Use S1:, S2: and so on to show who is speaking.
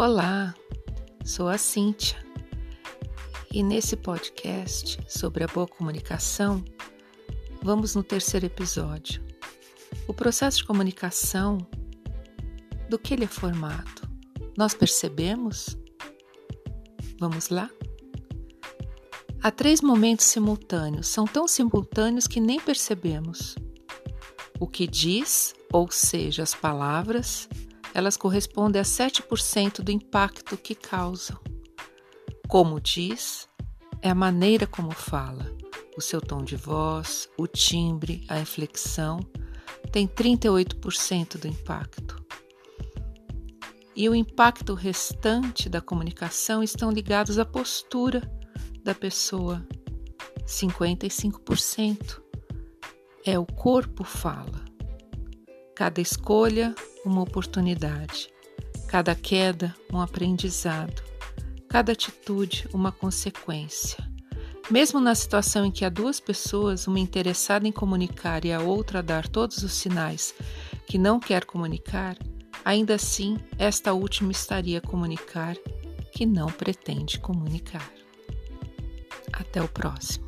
S1: Olá, sou a Cíntia e nesse podcast sobre a boa comunicação, vamos no terceiro episódio. O processo de comunicação, do que ele é formado? Nós percebemos? Vamos lá? Há três momentos simultâneos, são tão simultâneos que nem percebemos. O que diz, ou seja, as palavras, elas correspondem a 7% do impacto que causam. Como diz, é a maneira como fala, o seu tom de voz, o timbre, a inflexão, tem 38% do impacto. E o impacto restante da comunicação estão ligados à postura da pessoa. 55% é o corpo fala. Cada escolha, uma oportunidade. Cada queda, um aprendizado. Cada atitude, uma consequência. Mesmo na situação em que há duas pessoas, uma interessada em comunicar e a outra a dar todos os sinais que não quer comunicar, ainda assim, esta última estaria a comunicar que não pretende comunicar. Até o próximo.